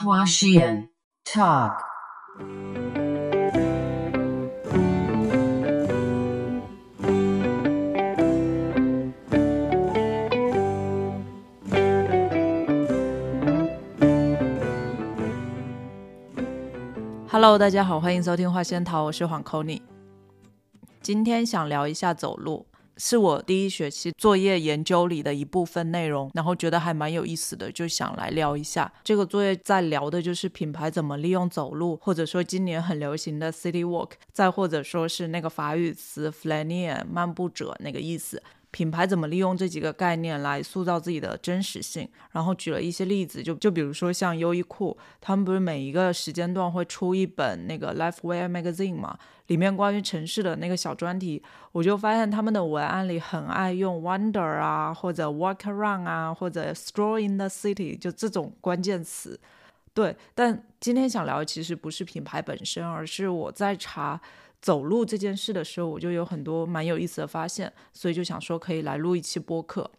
Huashian Talk. Hello，大家好，欢迎收听花仙桃，我是黄 c o n y 今天想聊一下走路，是我第一学期作业研究里的一部分内容，然后觉得还蛮有意思的，就想来聊一下。这个作业在聊的就是品牌怎么利用走路，或者说今年很流行的 City Walk，再或者说是那个法语词 Flanier 漫步者那个意思。品牌怎么利用这几个概念来塑造自己的真实性？然后举了一些例子，就就比如说像优衣库，他们不是每一个时间段会出一本那个 Lifewear Magazine 嘛，里面关于城市的那个小专题，我就发现他们的文案里很爱用 Wonder 啊，或者 Walk Around 啊，或者 Stroll in the City，就这种关键词。对，但今天想聊其实不是品牌本身，而是我在查。走路这件事的时候，我就有很多蛮有意思的发现，所以就想说可以来录一期播客。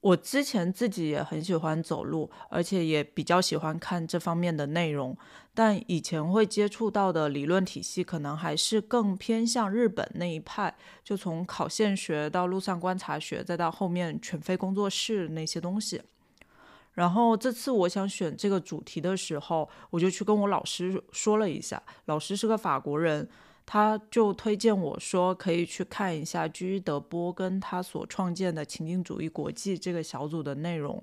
我之前自己也很喜欢走路，而且也比较喜欢看这方面的内容，但以前会接触到的理论体系可能还是更偏向日本那一派，就从考线学到路上观察学，再到后面全飞工作室那些东西。然后这次我想选这个主题的时候，我就去跟我老师说了一下，老师是个法国人。他就推荐我说，可以去看一下居德波跟他所创建的情境主义国际这个小组的内容。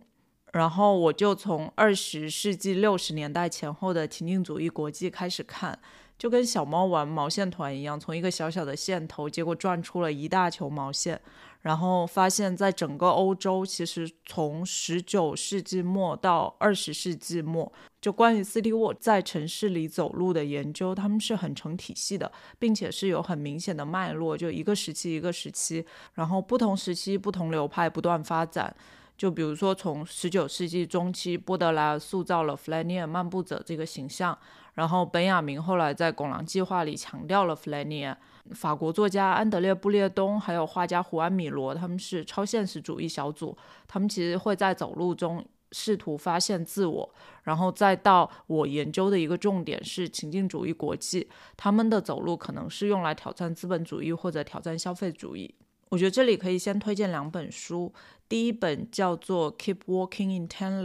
然后我就从二十世纪六十年代前后的情境主义国际开始看。就跟小猫玩毛线团一样，从一个小小的线头，结果转出了一大球毛线，然后发现，在整个欧洲，其实从十九世纪末到二十世纪末，就关于 City Walk 在城市里走路的研究，他们是很成体系的，并且是有很明显的脉络，就一个时期一个时期，然后不同时期不同流派不断发展。就比如说，从十九世纪中期，波德莱尔塑造了弗莱尼尔漫步者这个形象。然后，本雅明后来在《拱廊计划》里强调了弗莱涅。法国作家安德烈布列东还有画家胡安米罗，他们是超现实主义小组。他们其实会在走路中试图发现自我。然后再到我研究的一个重点是情境主义国际，他们的走路可能是用来挑战资本主义或者挑战消费主义。我觉得这里可以先推荐两本书，第一本叫做《Keep Walking Intently》。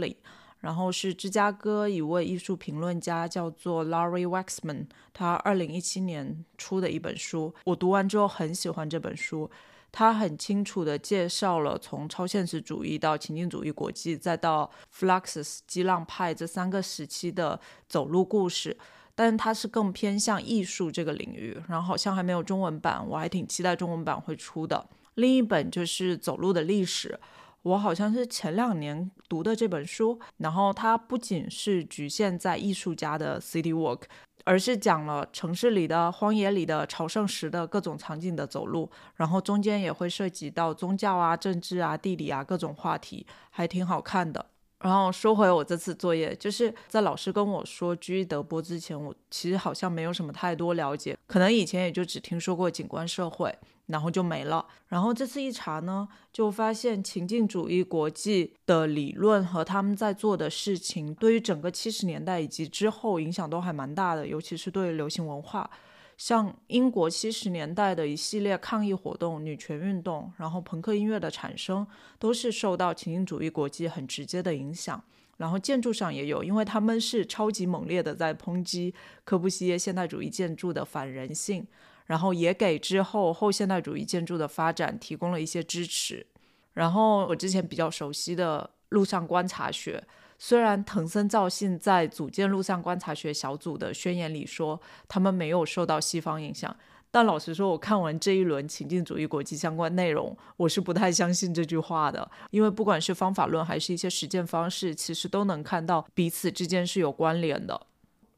然后是芝加哥一位艺术评论家，叫做 Larry Waxman，他二零一七年出的一本书。我读完之后很喜欢这本书，他很清楚地介绍了从超现实主义到情境主义国际，再到 Fluxus 激浪派这三个时期的走路故事。但是它是更偏向艺术这个领域，然后好像还没有中文版，我还挺期待中文版会出的。另一本就是走路的历史。我好像是前两年读的这本书，然后它不仅是局限在艺术家的 city walk，而是讲了城市里的、荒野里的、朝圣时的各种场景的走路，然后中间也会涉及到宗教啊、政治啊、地理啊各种话题，还挺好看的。然后说回我这次作业，就是在老师跟我说居德波之前，我其实好像没有什么太多了解，可能以前也就只听说过景观社会。然后就没了。然后这次一查呢，就发现情境主义国际的理论和他们在做的事情，对于整个七十年代以及之后影响都还蛮大的，尤其是对流行文化，像英国七十年代的一系列抗议活动、女权运动，然后朋克音乐的产生，都是受到情境主义国际很直接的影响。然后建筑上也有，因为他们是超级猛烈的在抨击科布西耶现代主义建筑的反人性。然后也给之后后现代主义建筑的发展提供了一些支持。然后我之前比较熟悉的路上观察学，虽然藤森造信在组建路上观察学小组的宣言里说他们没有受到西方影响，但老实说，我看完这一轮情境主义国际相关内容，我是不太相信这句话的。因为不管是方法论还是一些实践方式，其实都能看到彼此之间是有关联的。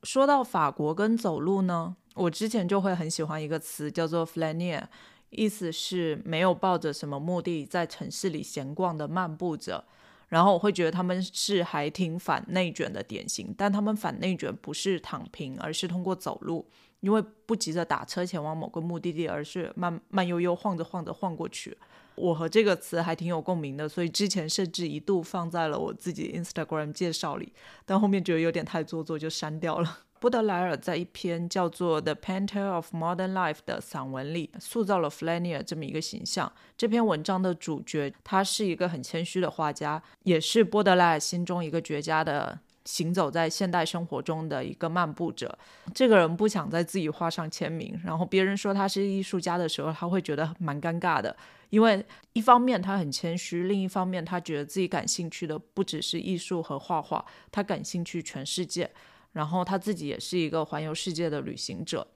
说到法国跟走路呢？我之前就会很喜欢一个词，叫做 flanier，意思是没有抱着什么目的在城市里闲逛的漫步者。然后我会觉得他们是还挺反内卷的典型，但他们反内卷不是躺平，而是通过走路。因为不急着打车前往某个目的地，而是慢慢悠悠晃着晃着晃过去。我和这个词还挺有共鸣的，所以之前甚至一度放在了我自己 Instagram 介绍里，但后面觉得有点太做作，就删掉了。波德莱尔在一篇叫做《The Painter of Modern Life》的散文里，塑造了 Flanier 这么一个形象。这篇文章的主角，他是一个很谦虚的画家，也是波德莱尔心中一个绝佳的行走在现代生活中的一个漫步者。这个人不想在自己画上签名，然后别人说他是艺术家的时候，他会觉得蛮尴尬的，因为一方面他很谦虚，另一方面他觉得自己感兴趣的不只是艺术和画画，他感兴趣全世界。然后他自己也是一个环游世界的旅行者，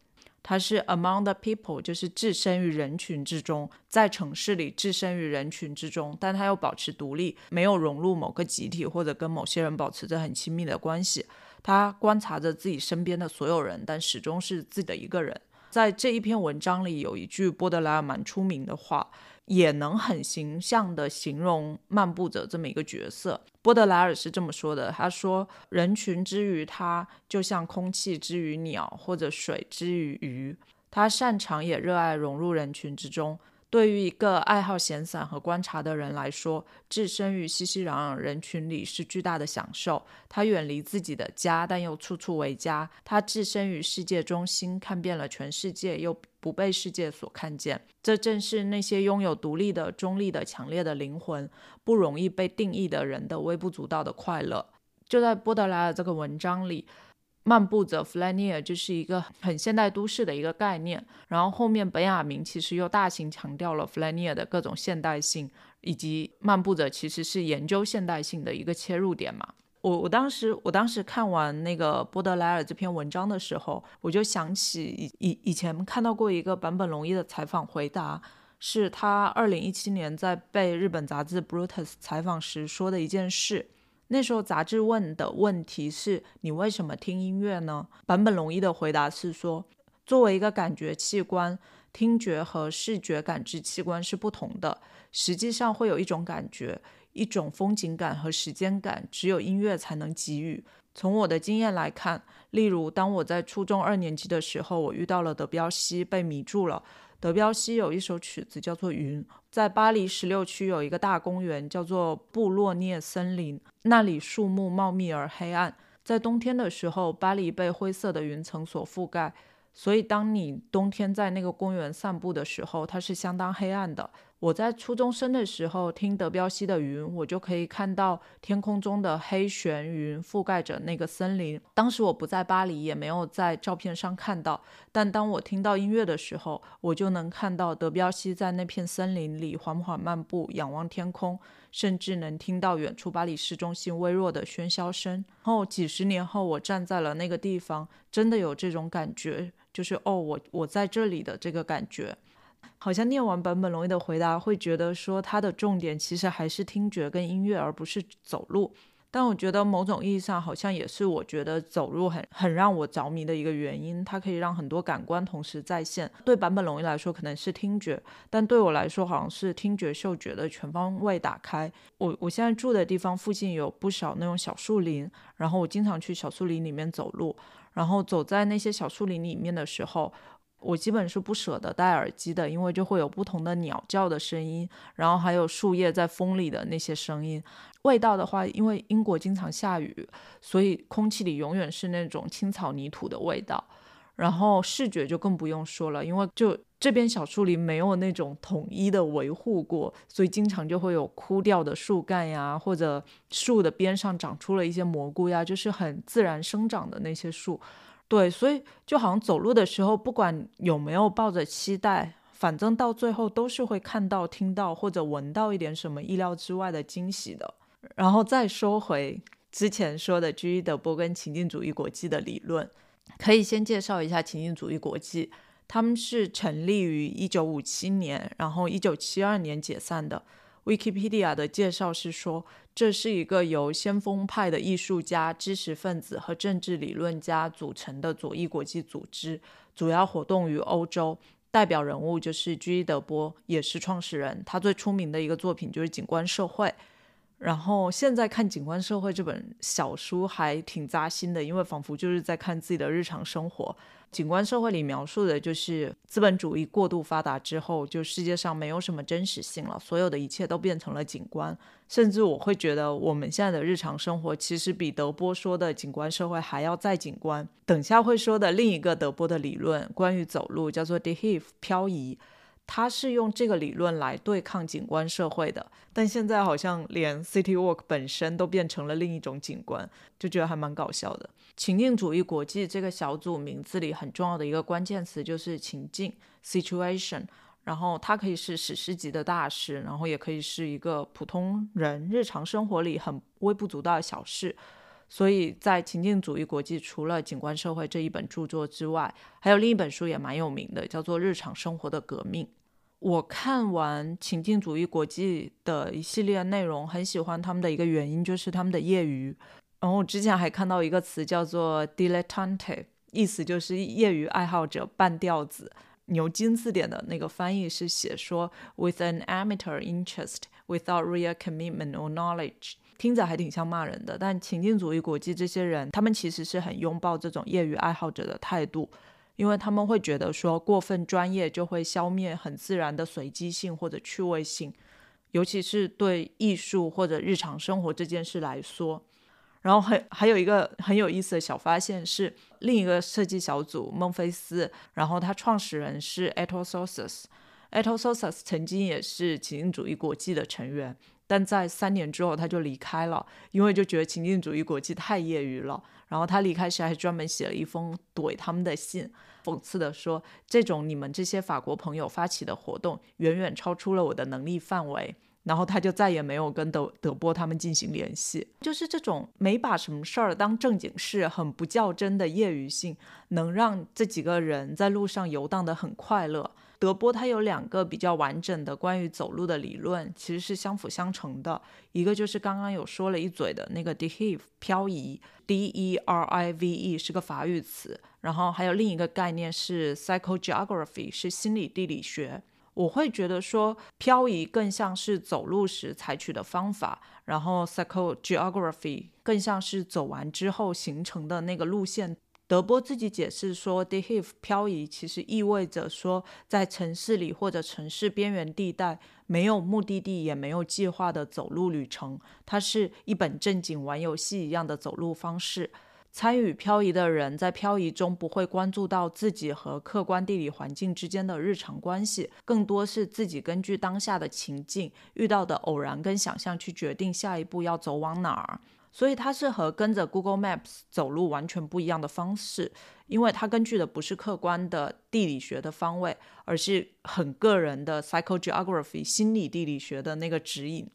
他是 among the people，就是置身于人群之中，在城市里置身于人群之中，但他又保持独立，没有融入某个集体或者跟某些人保持着很亲密的关系。他观察着自己身边的所有人，但始终是自己的一个人。在这一篇文章里，有一句波德莱尔蛮出名的话。也能很形象地形容漫步者这么一个角色。波德莱尔是这么说的：“他说，人群之于他，就像空气之于鸟，或者水之于鱼。他擅长也热爱融入人群之中。”对于一个爱好闲散和观察的人来说，置身于熙熙攘攘人群里是巨大的享受。他远离自己的家，但又处处为家。他置身于世界中心，看遍了全世界，又不被世界所看见。这正是那些拥有独立的、中立的、强烈的灵魂、不容易被定义的人的微不足道的快乐。就在波德莱尔这个文章里。漫步者 Flanier 就是一个很现代都市的一个概念，然后后面本雅明其实又大型强调了 Flanier 的各种现代性，以及漫步者其实是研究现代性的一个切入点嘛。我我当时我当时看完那个波德莱尔这篇文章的时候，我就想起以以以前看到过一个坂本龙一的采访回答，是他二零一七年在被日本杂志 Brutus 采访时说的一件事。那时候杂志问的问题是你为什么听音乐呢？坂本龙一的回答是说，作为一个感觉器官，听觉和视觉感知器官是不同的。实际上会有一种感觉，一种风景感和时间感，只有音乐才能给予。从我的经验来看，例如当我在初中二年级的时候，我遇到了德彪西，被迷住了。德彪西有一首曲子叫做《云》，在巴黎十六区有一个大公园叫做布洛涅森林，那里树木茂密而黑暗。在冬天的时候，巴黎被灰色的云层所覆盖，所以当你冬天在那个公园散步的时候，它是相当黑暗的。我在初中生的时候听德彪西的《云》，我就可以看到天空中的黑旋云覆盖着那个森林。当时我不在巴黎，也没有在照片上看到，但当我听到音乐的时候，我就能看到德彪西在那片森林里缓缓漫步，仰望天空，甚至能听到远处巴黎市中心微弱的喧嚣声。然后几十年后，我站在了那个地方，真的有这种感觉，就是哦，我我在这里的这个感觉。好像念完坂本龙一的回答，会觉得说他的重点其实还是听觉跟音乐，而不是走路。但我觉得某种意义上，好像也是我觉得走路很很让我着迷的一个原因。它可以让很多感官同时在线。对坂本龙一来说，可能是听觉，但对我来说，好像是听觉、嗅觉的全方位打开。我我现在住的地方附近有不少那种小树林，然后我经常去小树林里面走路，然后走在那些小树林里面的时候。我基本是不舍得戴耳机的，因为就会有不同的鸟叫的声音，然后还有树叶在风里的那些声音。味道的话，因为英国经常下雨，所以空气里永远是那种青草泥土的味道。然后视觉就更不用说了，因为就这边小树林没有那种统一的维护过，所以经常就会有枯掉的树干呀，或者树的边上长出了一些蘑菇呀，就是很自然生长的那些树。对，所以就好像走路的时候，不管有没有抱着期待，反正到最后都是会看到、听到或者闻到一点什么意料之外的惊喜的。然后再说回之前说的 G. 德波跟情境主义国际的理论，可以先介绍一下情境主义国际，他们是成立于一九五七年，然后一九七二年解散的。Wikipedia 的介绍是说，这是一个由先锋派的艺术家、知识分子和政治理论家组成的左翼国际组织，主要活动于欧洲。代表人物就是居伊德波，也是创始人。他最出名的一个作品就是《景观社会》。然后现在看《景观社会》这本小书还挺扎心的，因为仿佛就是在看自己的日常生活。《景观社会》里描述的就是资本主义过度发达之后，就世界上没有什么真实性了，所有的一切都变成了景观。甚至我会觉得，我们现在的日常生活其实比德波说的景观社会还要再景观。等下会说的另一个德波的理论，关于走路，叫做 d e h e v 漂移。他是用这个理论来对抗景观社会的，但现在好像连 City Walk 本身都变成了另一种景观，就觉得还蛮搞笑的。情境主义国际这个小组名字里很重要的一个关键词就是情境 （situation），然后它可以是史诗级的大事，然后也可以是一个普通人日常生活里很微不足道的小事。所以在情境主义国际，除了《景观社会》这一本著作之外，还有另一本书也蛮有名的，叫做《日常生活的革命》。我看完情境主义国际的一系列内容，很喜欢他们的一个原因就是他们的业余。然后我之前还看到一个词叫做 dilettante，意思就是业余爱好者、半吊子。牛津字典的那个翻译是写说 with an amateur interest without real commitment or knowledge。听着还挺像骂人的，但情境主义国际这些人，他们其实是很拥抱这种业余爱好者的态度，因为他们会觉得说过分专业就会消灭很自然的随机性或者趣味性，尤其是对艺术或者日常生活这件事来说。然后还还有一个很有意思的小发现是，另一个设计小组孟菲斯，然后他创始人是 Eto Sosis，Eto Sosis 曾经也是情境主义国际的成员。但在三年之后，他就离开了，因为就觉得情境主义国际太业余了。然后他离开时还专门写了一封怼他们的信，讽刺的说：“这种你们这些法国朋友发起的活动，远远超出了我的能力范围。”然后他就再也没有跟德德波他们进行联系。就是这种没把什么事儿当正经事、很不较真的业余性，能让这几个人在路上游荡的很快乐。德波他有两个比较完整的关于走路的理论，其实是相辅相成的。一个就是刚刚有说了一嘴的那个 derive 漂移，d e r i v e 是个法语词。然后还有另一个概念是 psychogeography，是心理地理学。我会觉得说漂移更像是走路时采取的方法，然后 psychogeography 更像是走完之后形成的那个路线。德波自己解释说 d e h e v 漂移其实意味着说，在城市里或者城市边缘地带，没有目的地也没有计划的走路旅程，它是一本正经玩游戏一样的走路方式。参与漂移的人在漂移中不会关注到自己和客观地理环境之间的日常关系，更多是自己根据当下的情境遇到的偶然跟想象去决定下一步要走往哪儿。所以它是和跟着 Google Maps 走路完全不一样的方式，因为它根据的不是客观的地理学的方位，而是很个人的 psychogeography 心理地理学的那个指引。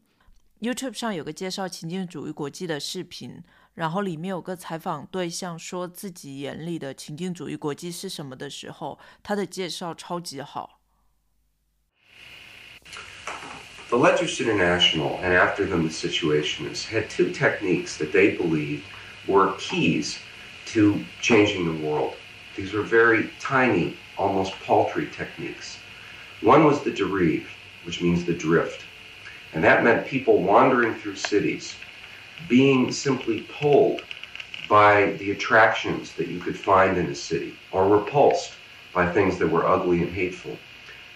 YouTube 上有个介绍情境主义国际的视频，然后里面有个采访对象说自己眼里的情境主义国际是什么的时候，他的介绍超级好。The Ledgers International, and after them the Situationists, had two techniques that they believed were keys to changing the world. These were very tiny, almost paltry techniques. One was the derive, which means the drift. And that meant people wandering through cities, being simply pulled by the attractions that you could find in a city, or repulsed by things that were ugly and hateful.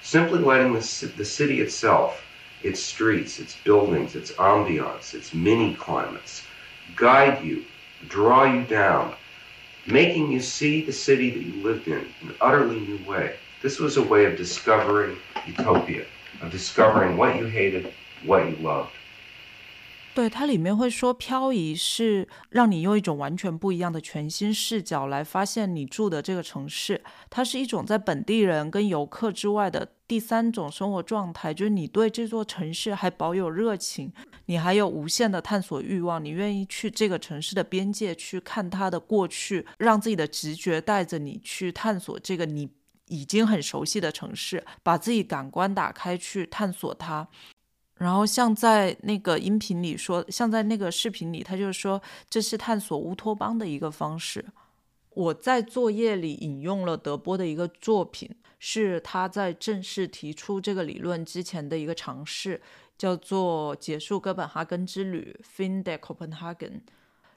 Simply letting the, the city itself its streets, its buildings, its ambiance, its mini climates, guide you, draw you down, making you see the city that you lived in in an utterly new way. This was a way of discovering utopia, of discovering what you hated, what you loved. 对它里面会说，漂移是让你用一种完全不一样的全新视角来发现你住的这个城市。它是一种在本地人跟游客之外的第三种生活状态，就是你对这座城市还保有热情，你还有无限的探索欲望，你愿意去这个城市的边界去看它的过去，让自己的直觉带着你去探索这个你已经很熟悉的城市，把自己感官打开去探索它。然后像在那个音频里说，像在那个视频里，他就是说这是探索乌托邦的一个方式。我在作业里引用了德波的一个作品，是他在正式提出这个理论之前的一个尝试，叫做《结束哥本哈根之旅》（Fin de Copenhagen）。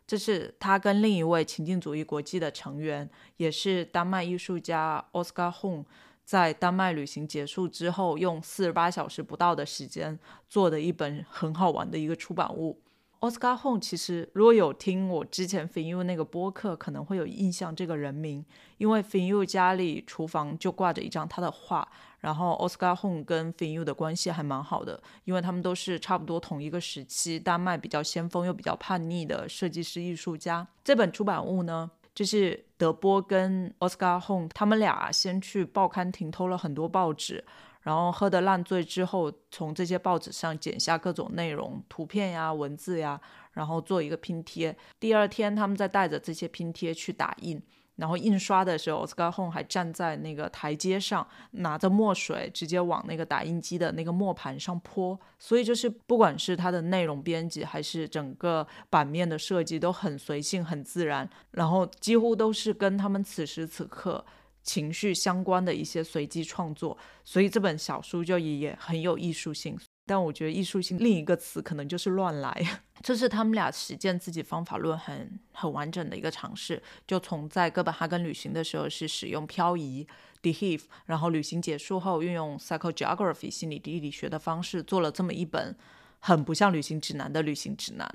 这是他跟另一位情境主义国际的成员，也是丹麦艺术家 Oscar Hon，在丹麦旅行结束之后，用四十八小时不到的时间做的一本很好玩的一个出版物。Oscar Hon 其实如果有听我之前 f i n u 那个播客，可能会有印象这个人名，因为 f i n u 家里厨房就挂着一张他的画。然后，Oscar Hon 跟 f i n u 的关系还蛮好的，因为他们都是差不多同一个时期，丹麦比较先锋又比较叛逆的设计师艺术家。这本出版物呢，就是德波跟 Oscar Hon 他们俩先去报刊亭偷了很多报纸，然后喝得烂醉之后，从这些报纸上剪下各种内容、图片呀、文字呀，然后做一个拼贴。第二天，他们再带着这些拼贴去打印。然后印刷的时候，Oscar Hon 还站在那个台阶上，拿着墨水直接往那个打印机的那个磨盘上泼。所以就是不管是它的内容编辑，还是整个版面的设计，都很随性、很自然。然后几乎都是跟他们此时此刻情绪相关的一些随机创作。所以这本小书就也很有艺术性。但我觉得艺术性另一个词可能就是乱来。这是他们俩实践自己方法论很很完整的一个尝试，就从在哥本哈根旅行的时候是使用漂移 d e h e a v e 然后旅行结束后运用 psychogeography 心理地理学的方式做了这么一本很不像旅行指南的旅行指南。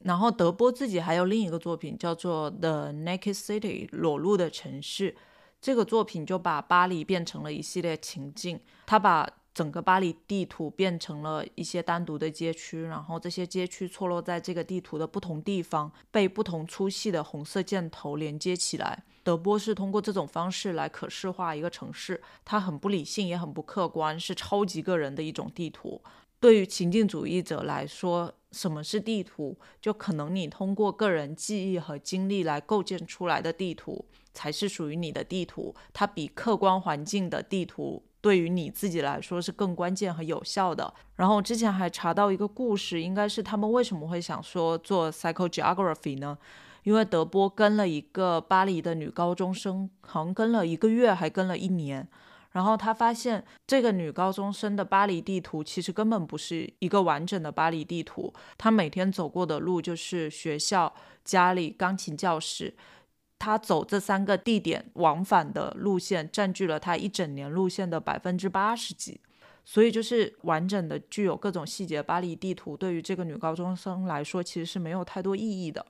然后德波自己还有另一个作品叫做 The Naked City 裸露的城市，这个作品就把巴黎变成了一系列情境，他把。整个巴黎地图变成了一些单独的街区，然后这些街区错落在这个地图的不同地方，被不同粗细的红色箭头连接起来。德波是通过这种方式来可视化一个城市，它很不理性，也很不客观，是超级个人的一种地图。对于情境主义者来说，什么是地图？就可能你通过个人记忆和经历来构建出来的地图，才是属于你的地图。它比客观环境的地图。对于你自己来说是更关键和有效的。然后之前还查到一个故事，应该是他们为什么会想说做 psychogeography 呢？因为德波跟了一个巴黎的女高中生，好像跟了一个月，还跟了一年。然后他发现这个女高中生的巴黎地图其实根本不是一个完整的巴黎地图，她每天走过的路就是学校、家里、钢琴教室。他走这三个地点往返的路线，占据了他一整年路线的百分之八十几，所以就是完整的具有各种细节巴黎地图，对于这个女高中生来说其实是没有太多意义的。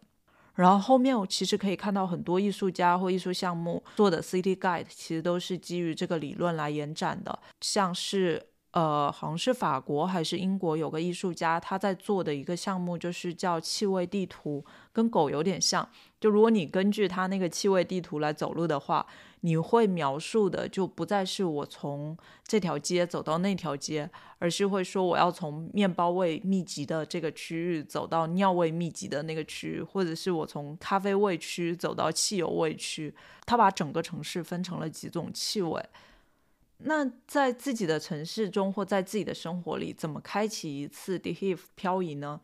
然后后面我其实可以看到很多艺术家或艺术项目做的 City Guide，其实都是基于这个理论来延展的，像是。呃，好像是法国还是英国有个艺术家，他在做的一个项目就是叫气味地图，跟狗有点像。就如果你根据他那个气味地图来走路的话，你会描述的就不再是我从这条街走到那条街，而是会说我要从面包味密集的这个区域走到尿味密集的那个区域，或者是我从咖啡味区走到汽油味区。他把整个城市分成了几种气味。那在自己的城市中或在自己的生活里，怎么开启一次 d e h e a v e 漂移呢？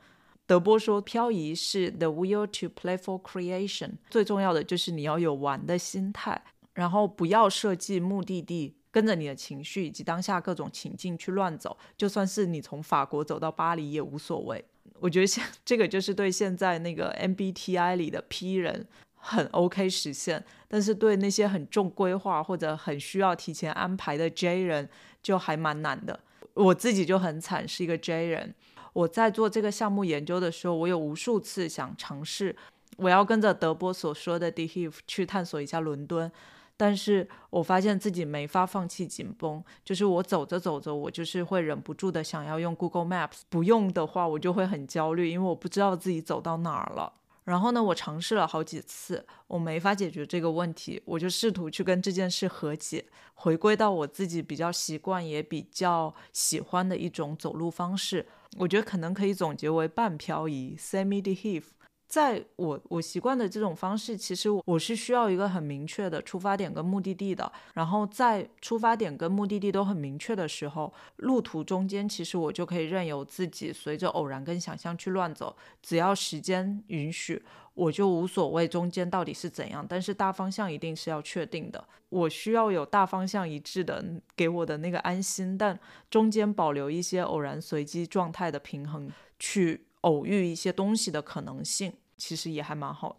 德波说，漂移是 the will to play for creation，最重要的就是你要有玩的心态，然后不要设计目的地，跟着你的情绪以及当下各种情境去乱走，就算是你从法国走到巴黎也无所谓。我觉得现 这个就是对现在那个 MBTI 里的 P 人。很 OK 实现，但是对那些很重规划或者很需要提前安排的 J 人就还蛮难的。我自己就很惨，是一个 J 人。我在做这个项目研究的时候，我有无数次想尝试，我要跟着德波所说的 Deheve 去探索一下伦敦，但是我发现自己没法放弃紧绷，就是我走着走着，我就是会忍不住的想要用 Google Maps，不用的话我就会很焦虑，因为我不知道自己走到哪儿了。然后呢，我尝试了好几次，我没法解决这个问题，我就试图去跟这件事和解，回归到我自己比较习惯也比较喜欢的一种走路方式。我觉得可能可以总结为半漂移 （semi d e h e a v e 在我我习惯的这种方式，其实我是需要一个很明确的出发点跟目的地的。然后在出发点跟目的地都很明确的时候，路途中间其实我就可以任由自己随着偶然跟想象去乱走。只要时间允许，我就无所谓中间到底是怎样，但是大方向一定是要确定的。我需要有大方向一致的给我的那个安心，但中间保留一些偶然随机状态的平衡，去偶遇一些东西的可能性，其实也还蛮好。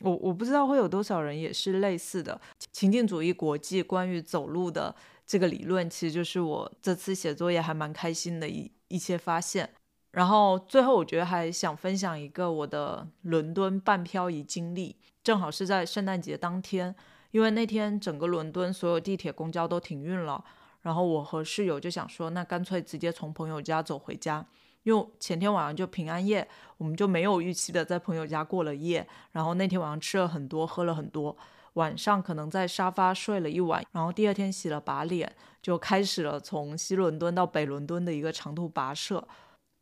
我我不知道会有多少人也是类似的情境主义国际关于走路的这个理论，其实就是我这次写作业还蛮开心的一一些发现。然后最后，我觉得还想分享一个我的伦敦半漂移经历，正好是在圣诞节当天，因为那天整个伦敦所有地铁、公交都停运了。然后我和室友就想说，那干脆直接从朋友家走回家，因为前天晚上就平安夜，我们就没有预期的在朋友家过了夜。然后那天晚上吃了很多，喝了很多，晚上可能在沙发睡了一晚，然后第二天洗了把脸，就开始了从西伦敦到北伦敦的一个长途跋涉。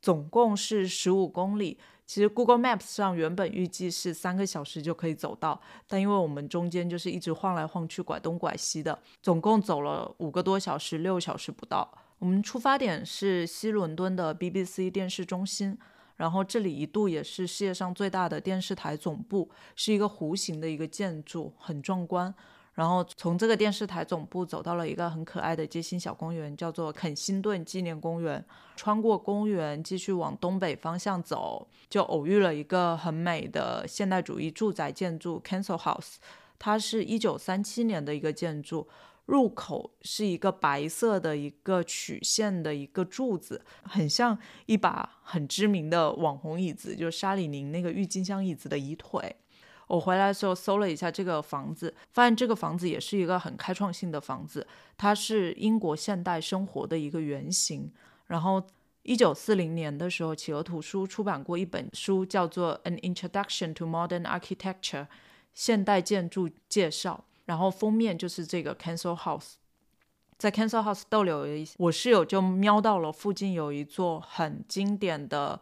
总共是十五公里，其实 Google Maps 上原本预计是三个小时就可以走到，但因为我们中间就是一直晃来晃去、拐东拐西的，总共走了五个多小时，六小时不到。我们出发点是西伦敦的 BBC 电视中心，然后这里一度也是世界上最大的电视台总部，是一个弧形的一个建筑，很壮观。然后从这个电视台总部走到了一个很可爱的街心小公园，叫做肯辛顿纪念公园。穿过公园，继续往东北方向走，就偶遇了一个很美的现代主义住宅建筑 Council House。它是一九三七年的一个建筑，入口是一个白色的一个曲线的一个柱子，很像一把很知名的网红椅子，就是沙里宁那个郁金香椅子的椅腿。我回来的时候搜了一下这个房子，发现这个房子也是一个很开创性的房子，它是英国现代生活的一个原型。然后，一九四零年的时候，企鹅图书出版过一本书，叫做《An Introduction to Modern Architecture》现代建筑介绍。然后封面就是这个 Cancel House，在 Cancel House 逗留一我室友就瞄到了附近有一座很经典的。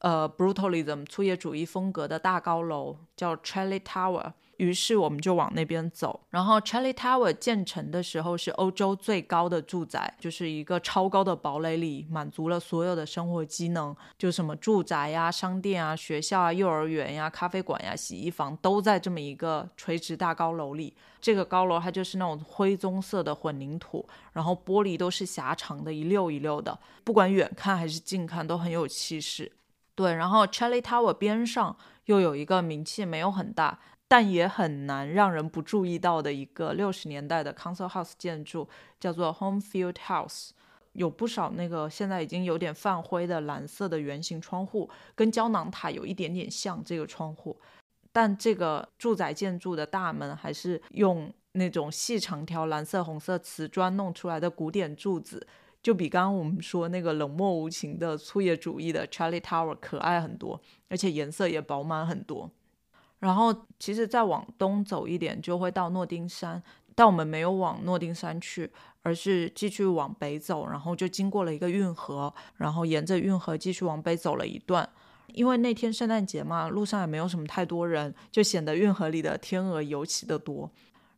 呃，brutalism 粗野主义风格的大高楼叫 Charlie Tower，于是我们就往那边走。然后 Charlie Tower 建成的时候是欧洲最高的住宅，就是一个超高的堡垒里，满足了所有的生活机能，就什么住宅呀、商店啊、学校啊、幼儿园呀、咖啡馆呀、洗衣房都在这么一个垂直大高楼里。这个高楼它就是那种灰棕色的混凝土，然后玻璃都是狭长的，一溜一溜的，不管远看还是近看都很有气势。对，然后 Charlie Tower 边上又有一个名气没有很大，但也很难让人不注意到的一个六十年代的 Council House 建筑，叫做 Homefield House，有不少那个现在已经有点泛灰的蓝色的圆形窗户，跟胶囊塔有一点点像这个窗户，但这个住宅建筑的大门还是用那种细长条蓝色红色瓷砖弄出来的古典柱子。就比刚刚我们说那个冷漠无情的粗野主义的 Charlie Tower 可爱很多，而且颜色也饱满很多。然后其实再往东走一点就会到诺丁山，但我们没有往诺丁山去，而是继续往北走，然后就经过了一个运河，然后沿着运河继续往北走了一段。因为那天圣诞节嘛，路上也没有什么太多人，就显得运河里的天鹅尤其的多。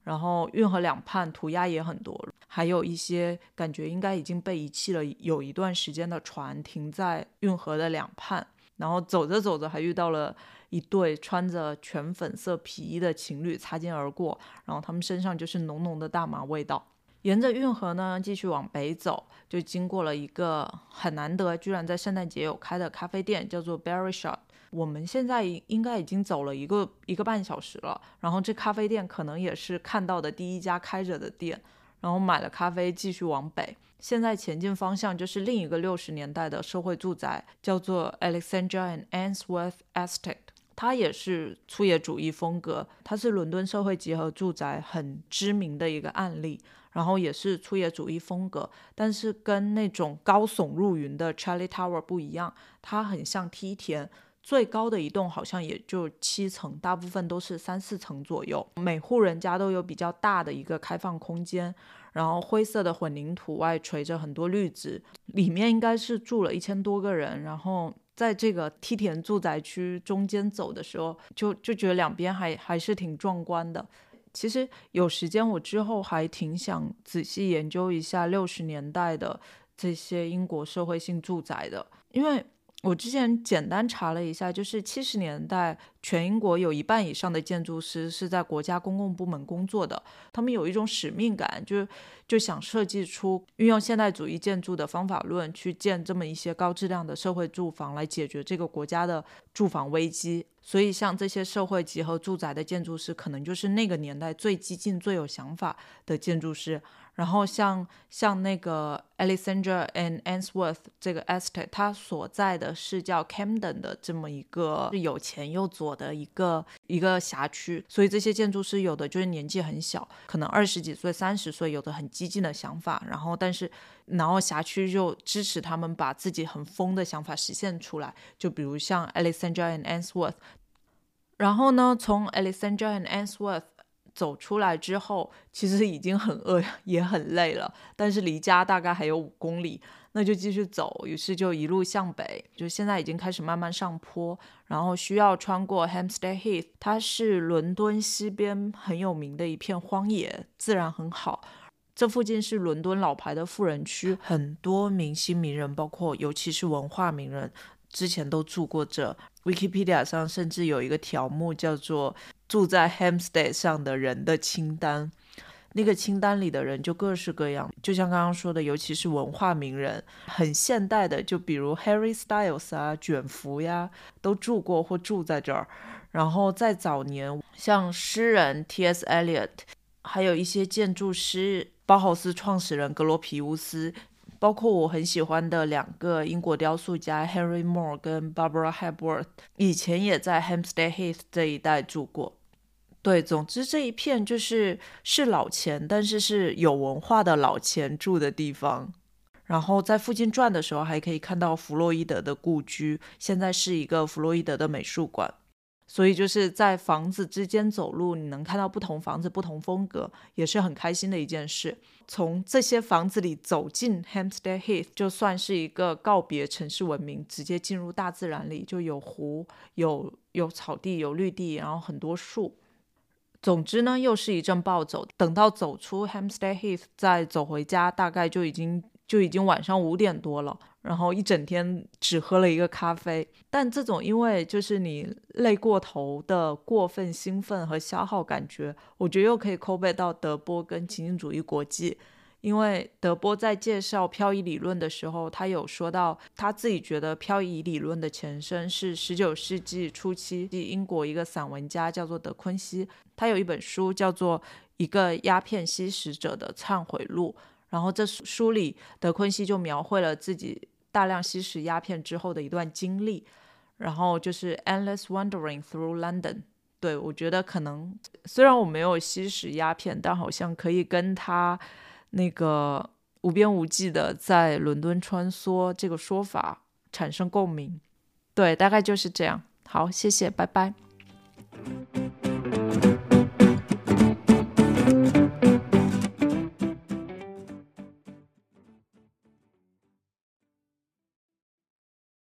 然后运河两畔涂鸦也很多，还有一些感觉应该已经被遗弃了有一段时间的船停在运河的两畔。然后走着走着还遇到了一对穿着全粉色皮衣的情侣擦肩而过，然后他们身上就是浓浓的大麻味道。沿着运河呢继续往北走，就经过了一个很难得居然在圣诞节有开的咖啡店，叫做 Berry Shot。我们现在应该已经走了一个一个半小时了，然后这咖啡店可能也是看到的第一家开着的店，然后买了咖啡继续往北。现在前进方向就是另一个六十年代的社会住宅，叫做 Alexandra and Answorth Estate，它也是粗野主义风格，它是伦敦社会集合住宅很知名的一个案例，然后也是粗野主义风格，但是跟那种高耸入云的 Charlie Tower 不一样，它很像梯田。最高的一栋好像也就七层，大部分都是三四层左右。每户人家都有比较大的一个开放空间，然后灰色的混凝土外垂着很多绿植，里面应该是住了一千多个人。然后在这个梯田住宅区中间走的时候，就就觉得两边还还是挺壮观的。其实有时间我之后还挺想仔细研究一下六十年代的这些英国社会性住宅的，因为。我之前简单查了一下，就是七十年代，全英国有一半以上的建筑师是在国家公共部门工作的，他们有一种使命感，就就想设计出运用现代主义建筑的方法论去建这么一些高质量的社会住房，来解决这个国家的住房危机。所以，像这些社会集合住宅的建筑师，可能就是那个年代最激进、最有想法的建筑师。然后像像那个 Alexandra and Answorth 这个 estate，它所在的是叫 Camden 的这么一个有钱又左的一个一个辖区，所以这些建筑师有的就是年纪很小，可能二十几岁、三十岁，有的很激进的想法，然后但是然后辖区就支持他们把自己很疯的想法实现出来，就比如像 Alexandra and Answorth，然后呢，从 Alexandra and Answorth。走出来之后，其实已经很饿，也很累了。但是离家大概还有五公里，那就继续走。于是就一路向北，就现在已经开始慢慢上坡，然后需要穿过 Hampstead Heath，它是伦敦西边很有名的一片荒野，自然很好。这附近是伦敦老牌的富人区，很多明星名人，包括尤其是文化名人，之前都住过这。Wikipedia 上甚至有一个条目叫做。住在 Hampstead 上的人的清单，那个清单里的人就各式各样，就像刚刚说的，尤其是文化名人，很现代的，就比如 Harry Styles 啊、卷福呀，都住过或住在这儿。然后在早年，像诗人 T.S. Eliot，还有一些建筑师，包豪斯创始人格罗皮乌斯。包括我很喜欢的两个英国雕塑家 Henry Moore 跟 Barbara Hepworth，以前也在 Hampstead Heath 这一带住过。对，总之这一片就是是老钱，但是是有文化的老钱住的地方。然后在附近转的时候，还可以看到弗洛伊德的故居，现在是一个弗洛伊德的美术馆。所以就是在房子之间走路，你能看到不同房子、不同风格，也是很开心的一件事。从这些房子里走进 Hamstead Heath，就算是一个告别城市文明，直接进入大自然里，就有湖、有有草地、有绿地，然后很多树。总之呢，又是一阵暴走。等到走出 Hamstead Heath，再走回家，大概就已经就已经晚上五点多了。然后一整天只喝了一个咖啡，但这种因为就是你累过头的过分兴奋和消耗感觉，我觉得又可以扣背到德波跟情景主义国际，因为德波在介绍漂移理论的时候，他有说到他自己觉得漂移理论的前身是十九世纪初期英国一个散文家叫做德昆西，他有一本书叫做《一个鸦片吸食者的忏悔录》，然后这书里德昆西就描绘了自己。大量吸食鸦片之后的一段经历，然后就是 endless wandering through London。对我觉得可能虽然我没有吸食鸦片，但好像可以跟他那个无边无际的在伦敦穿梭这个说法产生共鸣。对，大概就是这样。好，谢谢，拜拜。